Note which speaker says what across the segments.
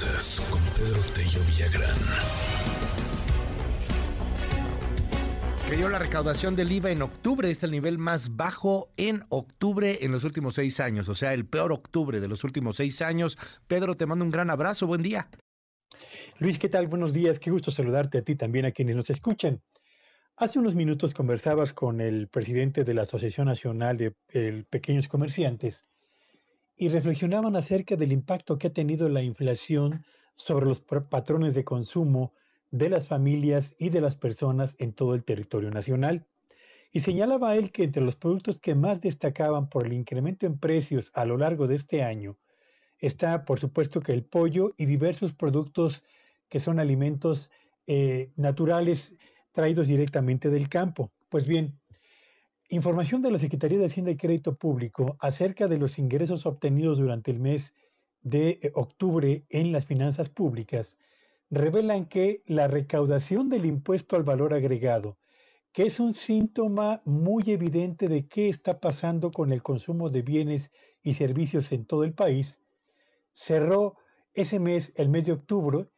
Speaker 1: finanzas con Pedro Tello Villagrán.
Speaker 2: Cayó la recaudación del IVA en octubre, es el nivel más bajo en octubre en los últimos seis años, o sea, el peor octubre de los últimos seis años. Pedro, te mando un gran abrazo, buen día.
Speaker 3: Luis, ¿qué tal? Buenos días, qué gusto saludarte a ti también, a quienes nos escuchan. Hace unos minutos conversabas con el presidente de la Asociación Nacional de Pequeños Comerciantes y reflexionaban acerca del impacto que ha tenido la inflación sobre los patrones de consumo de las familias y de las personas en todo el territorio nacional. Y señalaba él que entre los productos que más destacaban por el incremento en precios a lo largo de este año está, por supuesto, que el pollo y diversos productos que son alimentos eh, naturales traídos directamente del campo. Pues bien, Información de la Secretaría de Hacienda y Crédito Público acerca de los ingresos obtenidos durante el mes de eh, octubre en las finanzas públicas revelan que la recaudación del impuesto al valor agregado, que es un síntoma muy evidente de qué está pasando con el consumo de bienes y servicios en todo el país, cerró ese mes, el mes de octubre,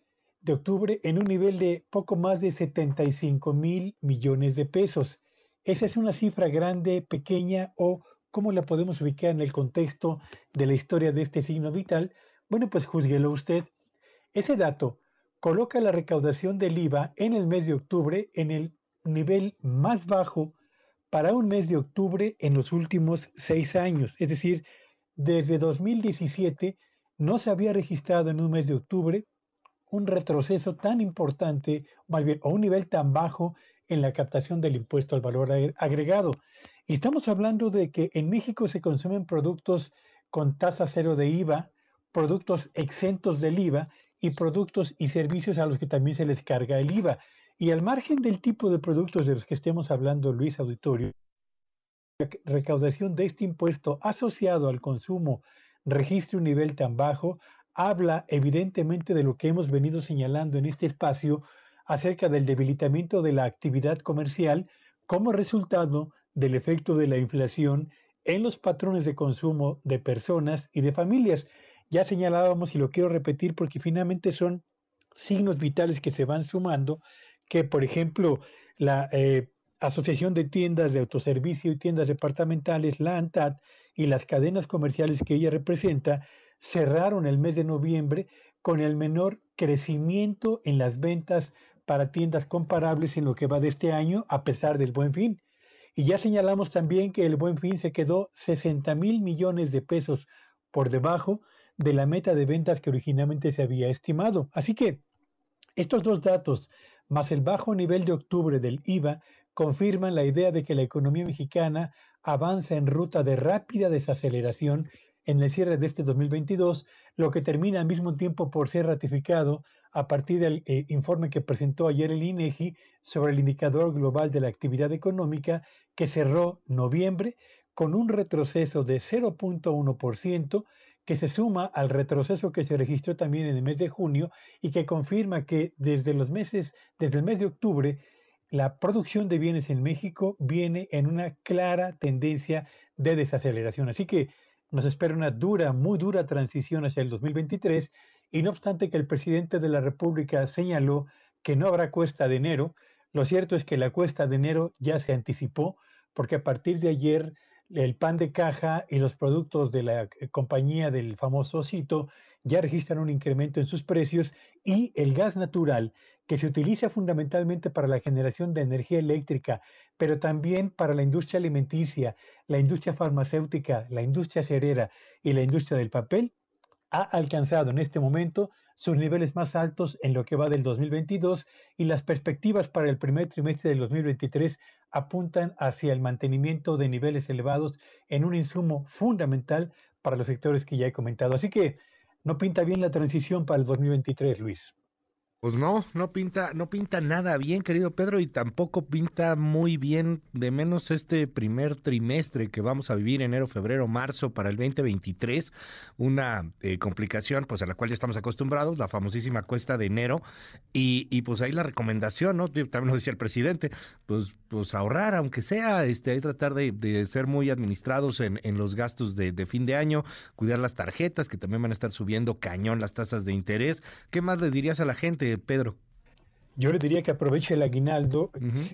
Speaker 3: de octubre en un nivel de poco más de 75 mil millones de pesos ¿Esa es una cifra grande, pequeña o cómo la podemos ubicar en el contexto de la historia de este signo vital? Bueno, pues juzguelo usted. Ese dato coloca la recaudación del IVA en el mes de octubre en el nivel más bajo para un mes de octubre en los últimos seis años. Es decir, desde 2017 no se había registrado en un mes de octubre un retroceso tan importante, más bien, o un nivel tan bajo en la captación del impuesto al valor agregado. Y estamos hablando de que en México se consumen productos con tasa cero de IVA, productos exentos del IVA y productos y servicios a los que también se les carga el IVA. Y al margen del tipo de productos de los que estemos hablando, Luis Auditorio, la recaudación de este impuesto asociado al consumo registre un nivel tan bajo, habla evidentemente de lo que hemos venido señalando en este espacio acerca del debilitamiento de la actividad comercial como resultado del efecto de la inflación en los patrones de consumo de personas y de familias. Ya señalábamos y lo quiero repetir porque finalmente son signos vitales que se van sumando, que por ejemplo la eh, Asociación de Tiendas de Autoservicio y Tiendas Departamentales, la ANTAD, y las cadenas comerciales que ella representa, cerraron el mes de noviembre con el menor crecimiento en las ventas para tiendas comparables en lo que va de este año a pesar del buen fin. Y ya señalamos también que el buen fin se quedó 60 mil millones de pesos por debajo de la meta de ventas que originalmente se había estimado. Así que estos dos datos, más el bajo nivel de octubre del IVA, confirman la idea de que la economía mexicana avanza en ruta de rápida desaceleración en el cierre de este 2022, lo que termina al mismo tiempo por ser ratificado a partir del eh, informe que presentó ayer el INEGI sobre el indicador global de la actividad económica que cerró noviembre con un retroceso de 0.1% que se suma al retroceso que se registró también en el mes de junio y que confirma que desde los meses desde el mes de octubre la producción de bienes en México viene en una clara tendencia de desaceleración. Así que nos espera una dura, muy dura transición hacia el 2023 y no obstante que el presidente de la República señaló que no habrá cuesta de enero, lo cierto es que la cuesta de enero ya se anticipó porque a partir de ayer el pan de caja y los productos de la eh, compañía del famoso Cito ya registran un incremento en sus precios y el gas natural, que se utiliza fundamentalmente para la generación de energía eléctrica, pero también para la industria alimenticia, la industria farmacéutica, la industria cerera y la industria del papel, ha alcanzado en este momento sus niveles más altos en lo que va del 2022 y las perspectivas para el primer trimestre del 2023 apuntan hacia el mantenimiento de niveles elevados en un insumo fundamental para los sectores que ya he comentado. Así que no pinta bien la transición para el 2023, Luis.
Speaker 2: Pues no, no pinta, no pinta nada bien, querido Pedro, y tampoco pinta muy bien, de menos este primer trimestre que vamos a vivir, enero, febrero, marzo para el 2023, una eh, complicación pues a la cual ya estamos acostumbrados, la famosísima cuesta de enero, y, y pues ahí la recomendación, ¿no? También lo decía el presidente, pues, pues ahorrar, aunque sea, este, ahí tratar de, ser muy administrados en, en los gastos de, de fin de año, cuidar las tarjetas, que también van a estar subiendo cañón las tasas de interés. ¿Qué más les dirías a la gente? Pedro?
Speaker 3: Yo le diría que aproveche el aguinaldo,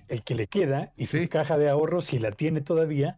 Speaker 3: el que le queda, y su caja de ahorros, si la tiene todavía,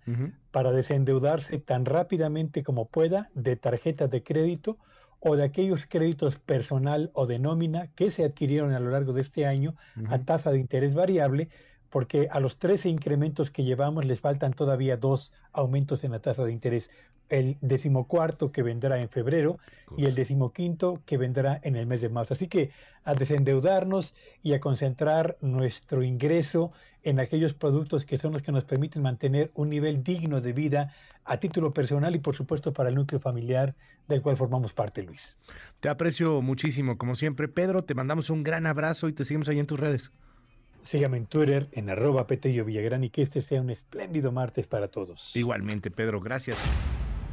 Speaker 3: para desendeudarse tan rápidamente como pueda de tarjetas de crédito o de aquellos créditos personal o de nómina que se adquirieron a lo largo de este año a tasa de interés variable, porque a los 13 incrementos que llevamos les faltan todavía dos aumentos en la tasa de interés el decimocuarto que vendrá en febrero y el decimoquinto que vendrá en el mes de marzo. Así que a desendeudarnos y a concentrar nuestro ingreso en aquellos productos que son los que nos permiten mantener un nivel digno de vida a título personal y por supuesto para el núcleo familiar del cual formamos parte, Luis.
Speaker 2: Te aprecio muchísimo, como siempre. Pedro, te mandamos un gran abrazo y te seguimos ahí en tus redes.
Speaker 3: Sígame en Twitter en arroba Petello Villagrán y que este sea un espléndido martes para todos.
Speaker 2: Igualmente, Pedro, gracias.